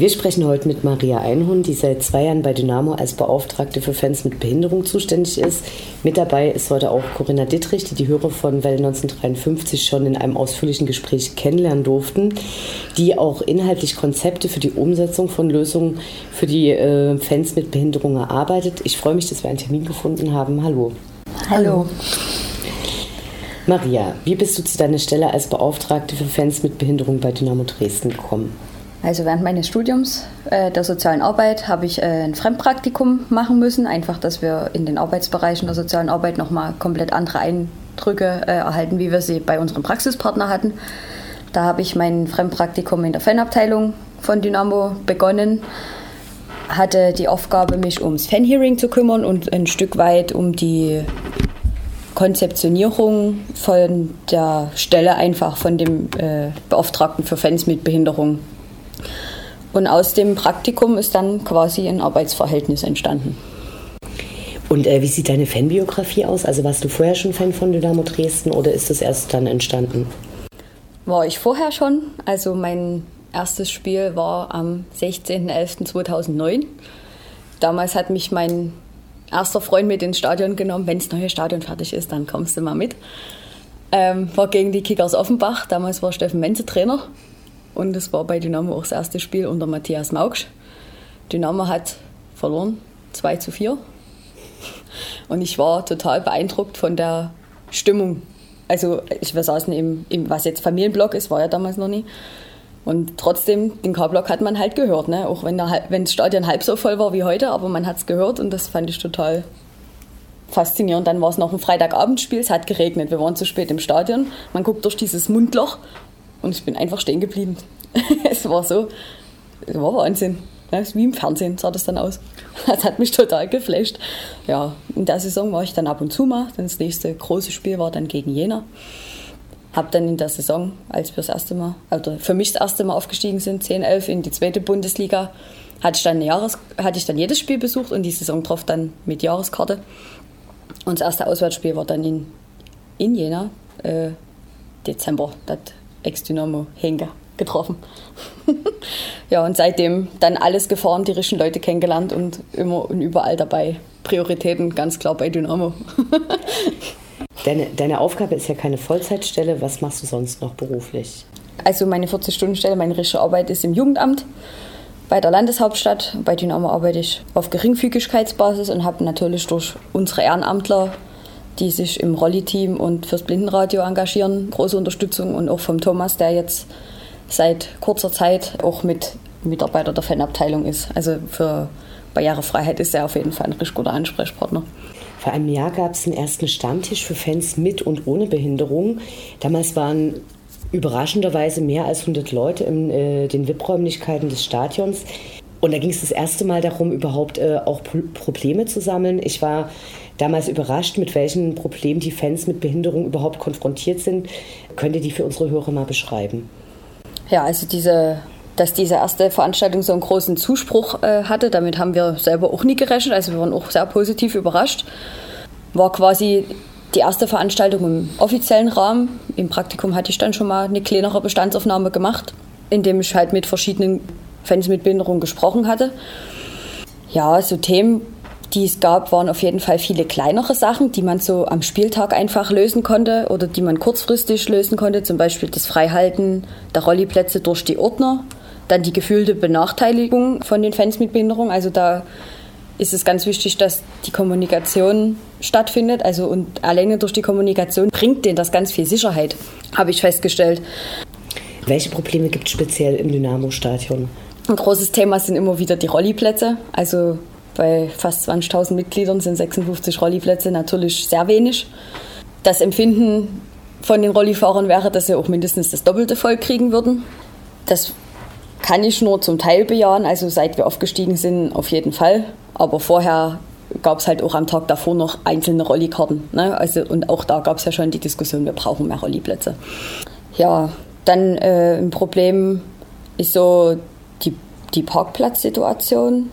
Wir sprechen heute mit Maria Einhorn, die seit zwei Jahren bei Dynamo als Beauftragte für Fans mit Behinderung zuständig ist. Mit dabei ist heute auch Corinna Dittrich, die die Hörer von Welle 1953 schon in einem ausführlichen Gespräch kennenlernen durften, die auch inhaltlich Konzepte für die Umsetzung von Lösungen für die äh, Fans mit Behinderung erarbeitet. Ich freue mich, dass wir einen Termin gefunden haben. Hallo. Hallo. Maria, wie bist du zu deiner Stelle als Beauftragte für Fans mit Behinderung bei Dynamo Dresden gekommen? Also während meines Studiums äh, der sozialen Arbeit habe ich äh, ein Fremdpraktikum machen müssen, einfach, dass wir in den Arbeitsbereichen der sozialen Arbeit nochmal komplett andere Eindrücke äh, erhalten, wie wir sie bei unserem Praxispartner hatten. Da habe ich mein Fremdpraktikum in der Fanabteilung von Dynamo begonnen, hatte die Aufgabe, mich ums Fanhearing zu kümmern und ein Stück weit um die Konzeptionierung von der Stelle einfach von dem äh, Beauftragten für Fans mit Behinderung und aus dem Praktikum ist dann quasi ein Arbeitsverhältnis entstanden. Und äh, wie sieht deine Fanbiografie aus? Also warst du vorher schon Fan von Dynamo Dresden oder ist das erst dann entstanden? War ich vorher schon. Also mein erstes Spiel war am 16.11.2009. Damals hat mich mein erster Freund mit ins Stadion genommen. Wenn das neue Stadion fertig ist, dann kommst du mal mit. Ähm, war gegen die Kickers Offenbach. Damals war Steffen Menze Trainer. Und es war bei Dynamo auch das erste Spiel unter Matthias Maugsch. Dynamo hat verloren, 2 zu 4. Und ich war total beeindruckt von der Stimmung. Also, ich, wir saßen im, im, was jetzt Familienblock ist, war ja damals noch nie. Und trotzdem, den K-Block hat man halt gehört, ne? auch wenn, der, wenn das Stadion halb so voll war wie heute, aber man hat es gehört und das fand ich total faszinierend. Dann war es noch ein Freitagabendspiel, es hat geregnet, wir waren zu spät im Stadion. Man guckt durch dieses Mundloch und ich bin einfach stehen geblieben. es war so, es war Wahnsinn. Ja, wie im Fernsehen sah das dann aus. Das hat mich total geflasht. Ja, in der Saison war ich dann ab und zu mal. Das nächste große Spiel war dann gegen Jena. Hab dann in der Saison, als wir das erste Mal, oder für mich das erste Mal aufgestiegen sind, 10, 11 in die zweite Bundesliga, hatte ich dann, Jahres, hatte ich dann jedes Spiel besucht und die Saison drauf dann mit Jahreskarte. Und das erste Auswärtsspiel war dann in, in Jena, äh, Dezember. Das Ex-Dynamo Henke getroffen. ja, und seitdem dann alles gefahren, die richtigen Leute kennengelernt und immer und überall dabei. Prioritäten ganz klar bei Dynamo. deine, deine Aufgabe ist ja keine Vollzeitstelle. Was machst du sonst noch beruflich? Also meine 40-Stunden-Stelle, meine richtige Arbeit ist im Jugendamt bei der Landeshauptstadt. Bei Dynamo arbeite ich auf Geringfügigkeitsbasis und habe natürlich durch unsere Ehrenamtler die sich im Rolli-Team und fürs Blindenradio engagieren. Große Unterstützung und auch vom Thomas, der jetzt seit kurzer Zeit auch mit Mitarbeiter der Fanabteilung ist. Also für Barrierefreiheit ist er auf jeden Fall ein richtig guter Ansprechpartner. Vor einem Jahr gab es den ersten Stammtisch für Fans mit und ohne Behinderung. Damals waren überraschenderweise mehr als 100 Leute in äh, den VIP-Räumlichkeiten des Stadions. Und da ging es das erste Mal darum, überhaupt äh, auch Pro Probleme zu sammeln. Ich war damals überrascht, mit welchen Problemen die Fans mit Behinderung überhaupt konfrontiert sind. Könnt ihr die für unsere Hörer mal beschreiben? Ja, also diese, dass diese erste Veranstaltung so einen großen Zuspruch äh, hatte, damit haben wir selber auch nie gerechnet. Also wir waren auch sehr positiv überrascht. War quasi die erste Veranstaltung im offiziellen Rahmen. Im Praktikum hatte ich dann schon mal eine kleinere Bestandsaufnahme gemacht, indem ich halt mit verschiedenen Fans mit Behinderung gesprochen hatte. Ja, so Themen die es gab, waren auf jeden Fall viele kleinere Sachen, die man so am Spieltag einfach lösen konnte oder die man kurzfristig lösen konnte. Zum Beispiel das Freihalten der Rolliplätze durch die Ordner. Dann die gefühlte Benachteiligung von den Fans mit Behinderung. Also da ist es ganz wichtig, dass die Kommunikation stattfindet. Also und alleine durch die Kommunikation bringt denen das ganz viel Sicherheit, habe ich festgestellt. Welche Probleme gibt es speziell im Dynamo-Stadion? Ein großes Thema sind immer wieder die Rolliplätze. Also bei fast 20.000 Mitgliedern sind 56 Rolliplätze natürlich sehr wenig. Das Empfinden von den Rollifahrern wäre, dass sie auch mindestens das Doppelte voll kriegen würden. Das kann ich nur zum Teil bejahen, also seit wir aufgestiegen sind auf jeden Fall. Aber vorher gab es halt auch am Tag davor noch einzelne Rollikarten. Ne? Also, und auch da gab es ja schon die Diskussion, wir brauchen mehr Rolliplätze. Ja, Dann äh, ein Problem ist so die, die Parkplatzsituation,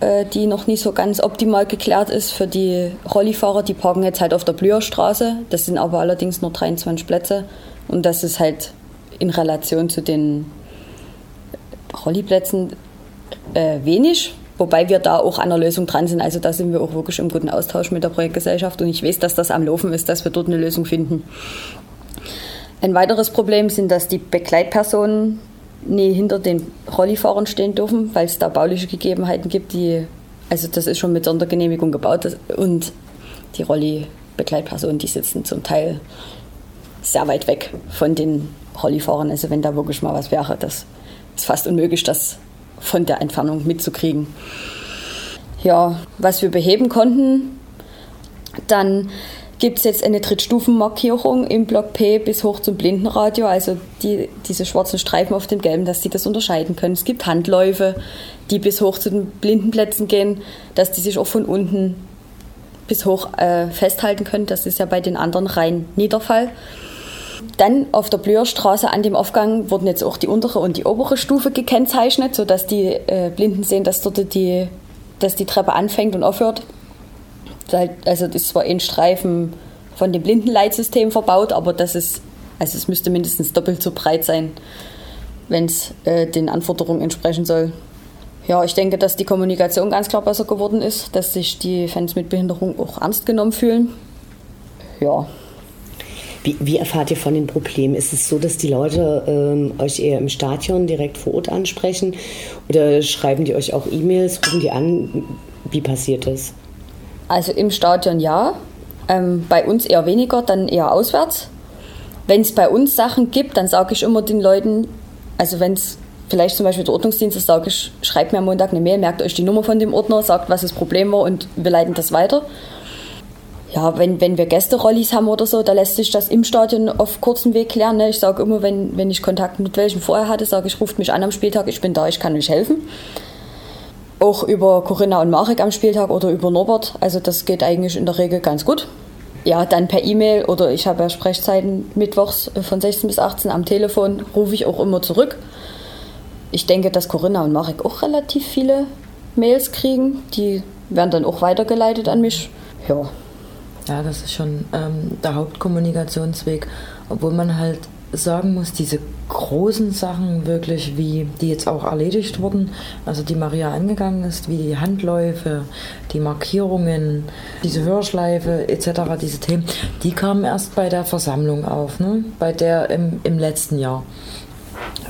äh, die noch nicht so ganz optimal geklärt ist für die Rollifahrer. Die parken jetzt halt auf der Blüherstraße. Das sind aber allerdings nur 23 Plätze. Und das ist halt in Relation zu den Rolliplätzen äh, wenig. Wobei wir da auch an der Lösung dran sind. Also da sind wir auch wirklich im guten Austausch mit der Projektgesellschaft. Und ich weiß, dass das am Laufen ist, dass wir dort eine Lösung finden. Ein weiteres Problem sind, dass die Begleitpersonen nie hinter den Rollifahrern stehen dürfen, weil es da bauliche Gegebenheiten gibt, die, also das ist schon mit Sondergenehmigung gebaut und die Rolli-Begleitpersonen, die sitzen zum Teil sehr weit weg von den Rollifahrern. Also wenn da wirklich mal was wäre, das ist fast unmöglich, das von der Entfernung mitzukriegen. Ja, was wir beheben konnten, dann gibt es jetzt eine Drittstufenmarkierung im Block P bis hoch zum Blindenradio, also die, diese schwarzen Streifen auf dem gelben, dass sie das unterscheiden können. Es gibt Handläufe, die bis hoch zu den Blindenplätzen gehen, dass die sich auch von unten bis hoch äh, festhalten können. Das ist ja bei den anderen rein Niederfall. Dann auf der Blüherstraße an dem Aufgang wurden jetzt auch die untere und die obere Stufe gekennzeichnet, sodass die äh, Blinden sehen, dass dort die, dass die Treppe anfängt und aufhört also das ist zwar ein Streifen von dem Blindenleitsystem verbaut, aber das ist, also es müsste mindestens doppelt so breit sein, wenn es äh, den Anforderungen entsprechen soll. Ja, ich denke, dass die Kommunikation ganz klar besser geworden ist, dass sich die Fans mit Behinderung auch ernst genommen fühlen. Ja. Wie, wie erfahrt ihr von den Problemen? Ist es so, dass die Leute ähm, euch eher im Stadion direkt vor Ort ansprechen oder schreiben die euch auch E-Mails, rufen die an? Wie passiert das? Also im Stadion ja, ähm, bei uns eher weniger, dann eher auswärts. Wenn es bei uns Sachen gibt, dann sage ich immer den Leuten, also wenn es vielleicht zum Beispiel der Ordnungsdienst ist, sage ich, schreibt mir am Montag eine Mail, merkt euch die Nummer von dem Ordner, sagt, was das Problem war und wir leiten das weiter. Ja, wenn, wenn wir Gästerollis haben oder so, da lässt sich das im Stadion auf kurzem Weg klären. Ne? Ich sage immer, wenn, wenn ich Kontakt mit welchem vorher hatte, sage ich, ruft mich an am Spieltag, ich bin da, ich kann euch helfen auch über Corinna und Marek am Spieltag oder über Norbert. Also das geht eigentlich in der Regel ganz gut. Ja, dann per E-Mail oder ich habe ja Sprechzeiten mittwochs von 16 bis 18 am Telefon, rufe ich auch immer zurück. Ich denke, dass Corinna und Marek auch relativ viele Mails kriegen. Die werden dann auch weitergeleitet an mich. Ja. Ja, das ist schon ähm, der Hauptkommunikationsweg, obwohl man halt sagen muss, diese großen Sachen wirklich, wie die jetzt auch erledigt wurden, also die Maria angegangen ist, wie die Handläufe, die Markierungen, diese Hörschleife etc., diese Themen, die kamen erst bei der Versammlung auf, ne? bei der im, im letzten Jahr.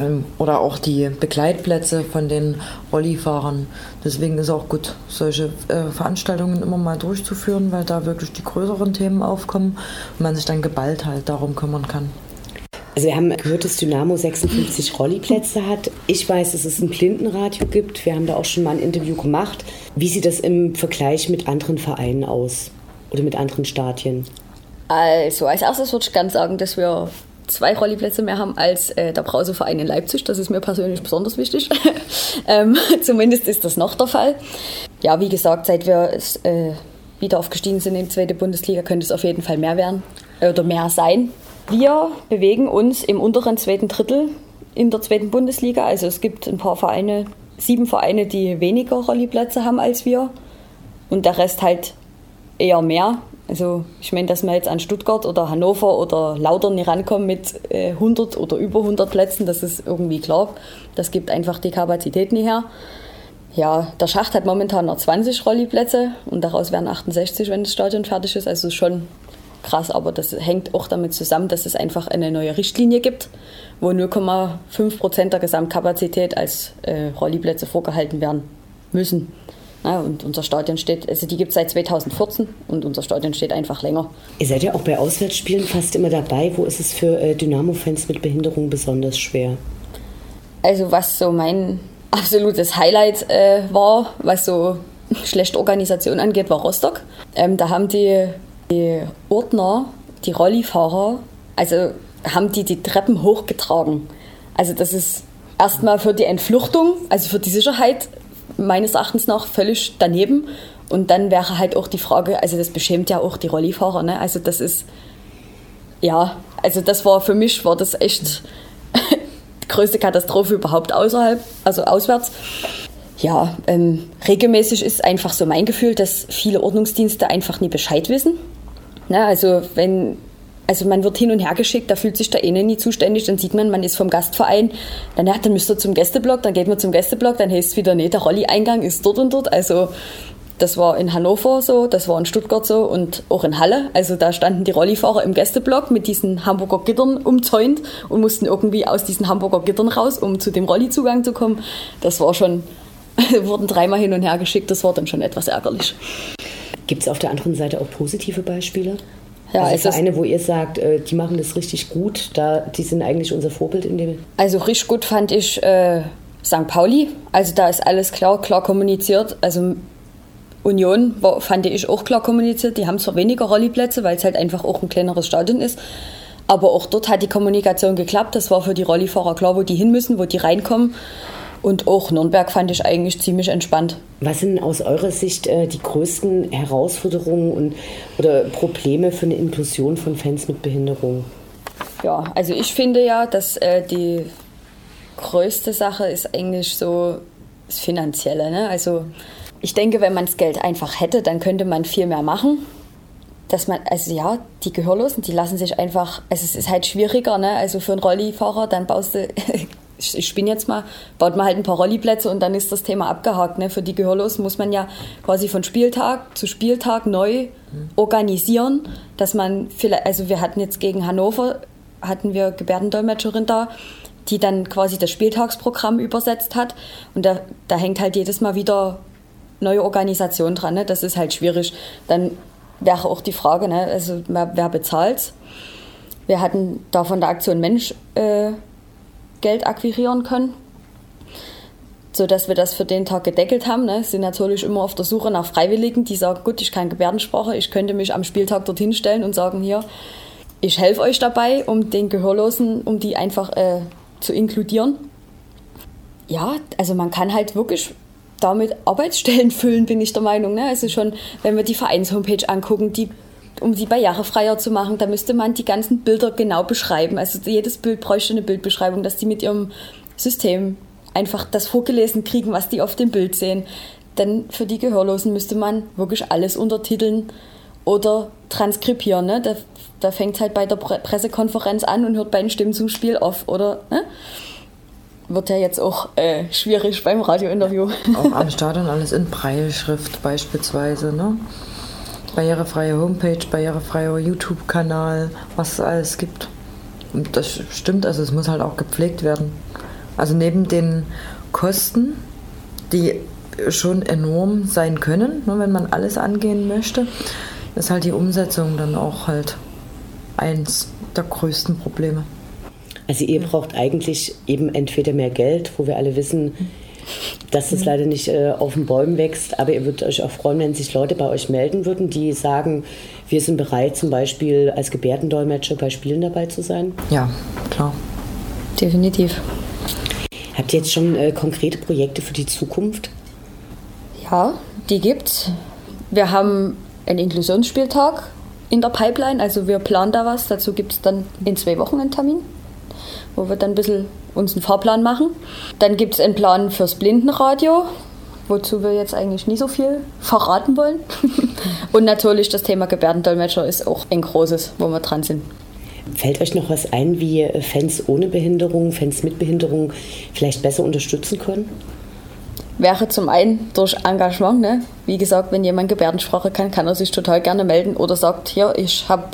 Ähm, oder auch die Begleitplätze von den Rollifahrern. Deswegen ist auch gut, solche äh, Veranstaltungen immer mal durchzuführen, weil da wirklich die größeren Themen aufkommen und man sich dann geballt halt darum kümmern kann. Also wir haben gehört, dass Dynamo 56 Rolliplätze hat. Ich weiß, dass es ein Blindenradio gibt. Wir haben da auch schon mal ein Interview gemacht. Wie sieht das im Vergleich mit anderen Vereinen aus oder mit anderen Stadien? Also als erstes würde ich gerne sagen, dass wir zwei Rolliplätze mehr haben als äh, der Brauseverein in Leipzig. Das ist mir persönlich besonders wichtig. ähm, zumindest ist das noch der Fall. Ja, wie gesagt, seit wir äh, wieder aufgestiegen sind in die zweite Bundesliga, könnte es auf jeden Fall mehr werden äh, oder mehr sein. Wir bewegen uns im unteren zweiten Drittel in der zweiten Bundesliga. Also es gibt ein paar Vereine, sieben Vereine, die weniger Rolliplätze haben als wir und der Rest halt eher mehr. Also ich meine, dass wir jetzt an Stuttgart oder Hannover oder Lautern nicht rankommen mit 100 äh, oder über 100 Plätzen, das ist irgendwie klar. Das gibt einfach die Kapazität nicht her. Ja, der Schacht hat momentan noch 20 Rolliplätze und daraus werden 68, wenn das Stadion fertig ist. Also schon krass, aber das hängt auch damit zusammen, dass es einfach eine neue Richtlinie gibt, wo 0,5 Prozent der Gesamtkapazität als äh, Rolliplätze vorgehalten werden müssen. Ja, und unser Stadion steht, also die gibt es seit 2014 und unser Stadion steht einfach länger. Ihr seid ja auch bei Auswärtsspielen fast immer dabei. Wo ist es für äh, Dynamo-Fans mit Behinderung besonders schwer? Also was so mein absolutes Highlight äh, war, was so schlechte Organisation angeht, war Rostock. Ähm, da haben die die Ordner, die Rollifahrer, also haben die die Treppen hochgetragen. Also das ist erstmal für die Entfluchtung, also für die Sicherheit meines Erachtens nach völlig daneben. Und dann wäre halt auch die Frage, also das beschämt ja auch die Rollifahrer, ne? Also das ist, ja, also das war für mich, war das echt größte Katastrophe überhaupt außerhalb, also auswärts. Ja, ähm, regelmäßig ist einfach so mein Gefühl, dass viele Ordnungsdienste einfach nie Bescheid wissen. Na, also wenn also man wird hin und her geschickt, da fühlt sich der eine nie zuständig, dann sieht man, man ist vom Gastverein, dann, ja, dann müsst ihr zum Gästeblock, dann geht man zum Gästeblock, dann heißt es wieder, nee, der Rolli-Eingang ist dort und dort. Also das war in Hannover so, das war in Stuttgart so und auch in Halle. Also da standen die Rollifahrer im Gästeblock mit diesen Hamburger Gittern umzäunt und mussten irgendwie aus diesen Hamburger Gittern raus, um zu dem Rolli-Zugang zu kommen. Das war schon, wurden dreimal hin und her geschickt, das war dann schon etwas ärgerlich. Gibt es auf der anderen Seite auch positive Beispiele? Ja, also Vereine, wo ihr sagt, äh, die machen das richtig gut, da, die sind eigentlich unser Vorbild in dem. Also richtig gut fand ich äh, St. Pauli. Also da ist alles klar, klar kommuniziert. Also Union war, fand ich auch klar kommuniziert. Die haben zwar weniger Rolliplätze, weil es halt einfach auch ein kleineres Stadion ist. Aber auch dort hat die Kommunikation geklappt. Das war für die Rollifahrer klar, wo die hin müssen, wo die reinkommen. Und auch Nürnberg fand ich eigentlich ziemlich entspannt. Was sind aus eurer Sicht äh, die größten Herausforderungen und, oder Probleme für eine Inklusion von Fans mit Behinderung? Ja, also ich finde ja, dass äh, die größte Sache ist eigentlich so das Finanzielle. Ne? Also ich denke, wenn man das Geld einfach hätte, dann könnte man viel mehr machen. Dass man, also ja, die Gehörlosen, die lassen sich einfach, also es ist halt schwieriger, ne? Also für einen Rollifahrer, dann baust du ich spinne jetzt mal, baut man halt ein paar Rolliplätze und dann ist das Thema abgehakt. Ne? Für die Gehörlosen muss man ja quasi von Spieltag zu Spieltag neu organisieren, dass man vielleicht, also wir hatten jetzt gegen Hannover, hatten wir Gebärdendolmetscherin da, die dann quasi das Spieltagsprogramm übersetzt hat und da, da hängt halt jedes Mal wieder neue Organisation dran. Ne? Das ist halt schwierig. Dann wäre auch die Frage, ne? also wer bezahlt Wir hatten da von der Aktion Mensch äh, Geld akquirieren können, sodass wir das für den Tag gedeckelt haben. Ne? Sind natürlich immer auf der Suche nach Freiwilligen, die sagen, gut, ich kann Gebärdensprache, ich könnte mich am Spieltag dorthin stellen und sagen, hier, ich helfe euch dabei, um den Gehörlosen, um die einfach äh, zu inkludieren. Ja, also man kann halt wirklich damit Arbeitsstellen füllen, bin ich der Meinung. Ne? Also schon, wenn wir die Vereins-Homepage angucken, die um sie barrierefreier zu machen, da müsste man die ganzen Bilder genau beschreiben. Also jedes Bild bräuchte eine Bildbeschreibung, dass die mit ihrem System einfach das vorgelesen kriegen, was die auf dem Bild sehen. Denn für die Gehörlosen müsste man wirklich alles untertiteln oder transkribieren. Ne? Da, da fängt es halt bei der Pressekonferenz an und hört bei den Stimmen zum Spiel auf, oder? Ne? Wird ja jetzt auch äh, schwierig beim Radiointerview. Auch am Stadion alles in Breilschrift beispielsweise, ne? Barrierefreie Homepage, barrierefreier YouTube-Kanal, was es alles gibt. Und das stimmt, also es muss halt auch gepflegt werden. Also neben den Kosten, die schon enorm sein können, ne, wenn man alles angehen möchte, ist halt die Umsetzung dann auch halt eins der größten Probleme. Also ihr braucht eigentlich eben entweder mehr Geld, wo wir alle wissen, dass es mhm. leider nicht äh, auf den Bäumen wächst, aber ihr würdet euch auch freuen, wenn sich Leute bei euch melden würden, die sagen, wir sind bereit, zum Beispiel als Gebärdendolmetscher bei Spielen dabei zu sein? Ja, klar. Definitiv. Habt ihr jetzt schon äh, konkrete Projekte für die Zukunft? Ja, die gibt's. Wir haben einen Inklusionsspieltag in der Pipeline, also wir planen da was. Dazu gibt es dann in zwei Wochen einen Termin, wo wir dann ein bisschen uns einen Fahrplan machen. Dann gibt es einen Plan fürs Blindenradio, wozu wir jetzt eigentlich nie so viel verraten wollen. Und natürlich das Thema Gebärdendolmetscher ist auch ein großes, wo wir dran sind. Fällt euch noch was ein, wie Fans ohne Behinderung, Fans mit Behinderung vielleicht besser unterstützen können? Wäre zum einen durch Engagement. Ne? Wie gesagt, wenn jemand Gebärdensprache kann, kann er sich total gerne melden oder sagt, hier, ich habe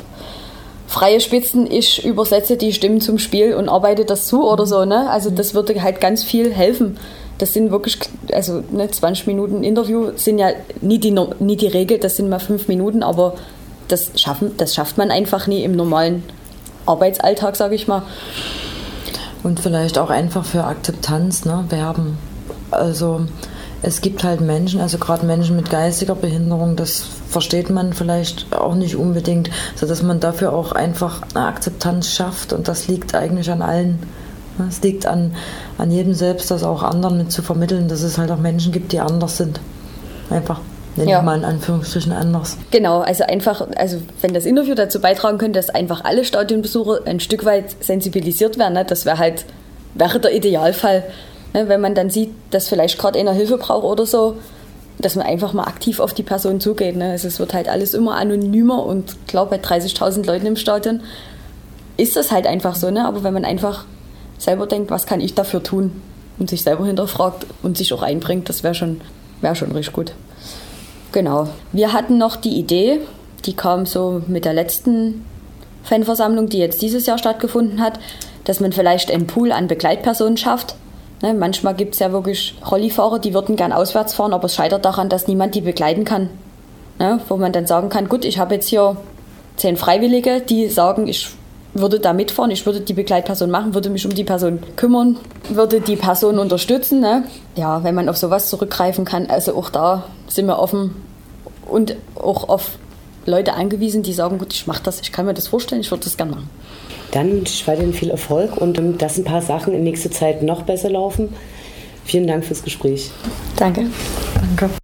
freie Spitzen, ich übersetze die Stimmen zum Spiel und arbeite das zu oder so. Ne? Also das würde halt ganz viel helfen. Das sind wirklich, also ne, 20 Minuten Interview sind ja nie die, nie die Regel, das sind mal fünf Minuten, aber das, schaffen, das schafft man einfach nie im normalen Arbeitsalltag, sage ich mal. Und vielleicht auch einfach für Akzeptanz ne, werben. Also es gibt halt Menschen, also gerade Menschen mit geistiger Behinderung, das versteht man vielleicht auch nicht unbedingt, sodass man dafür auch einfach eine Akzeptanz schafft und das liegt eigentlich an allen. Es liegt an, an jedem selbst, das auch anderen mit zu vermitteln, dass es halt auch Menschen gibt, die anders sind. Einfach. nenne ja. ich mal in Anführungsstrichen anders. Genau, also einfach, also wenn das Interview dazu beitragen könnte, dass einfach alle Stadionbesucher ein Stück weit sensibilisiert werden, ne? das wäre halt, wäre der Idealfall. Ne? Wenn man dann sieht, dass vielleicht gerade einer Hilfe braucht oder so, dass man einfach mal aktiv auf die Person zugeht. Ne? Also es wird halt alles immer anonymer und klar, bei 30.000 Leuten im Stadion ist das halt einfach so. Ne? Aber wenn man einfach selber denkt, was kann ich dafür tun und sich selber hinterfragt und sich auch einbringt, das wäre schon, wär schon richtig gut. Genau. Wir hatten noch die Idee, die kam so mit der letzten Fanversammlung, die jetzt dieses Jahr stattgefunden hat, dass man vielleicht einen Pool an Begleitpersonen schafft. Ne, manchmal gibt es ja wirklich Rollifahrer, die würden gern auswärts fahren, aber es scheitert daran, dass niemand die begleiten kann. Ne, wo man dann sagen kann, gut, ich habe jetzt hier zehn Freiwillige, die sagen, ich würde da mitfahren, ich würde die Begleitperson machen, würde mich um die Person kümmern, würde die Person unterstützen. Ne? Ja, wenn man auf sowas zurückgreifen kann, also auch da sind wir offen und auch auf Leute angewiesen, die sagen, gut, ich mache das, ich kann mir das vorstellen, ich würde das gerne machen. Dann wünsche ich weiterhin viel Erfolg und ähm, dass ein paar Sachen in nächster Zeit noch besser laufen. Vielen Dank fürs Gespräch. Danke. Danke.